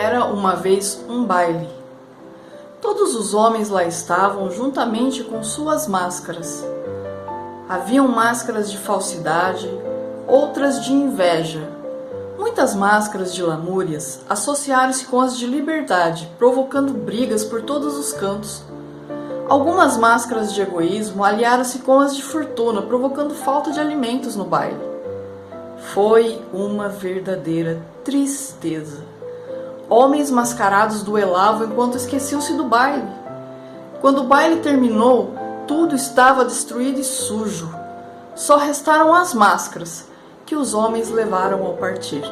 Era uma vez um baile. Todos os homens lá estavam juntamente com suas máscaras. Haviam máscaras de falsidade, outras de inveja. Muitas máscaras de lamúrias associaram-se com as de liberdade, provocando brigas por todos os cantos. Algumas máscaras de egoísmo aliaram-se com as de fortuna, provocando falta de alimentos no baile. Foi uma verdadeira tristeza. Homens mascarados duelavam enquanto esqueciam-se do baile. Quando o baile terminou, tudo estava destruído e sujo. Só restaram as máscaras que os homens levaram ao partir.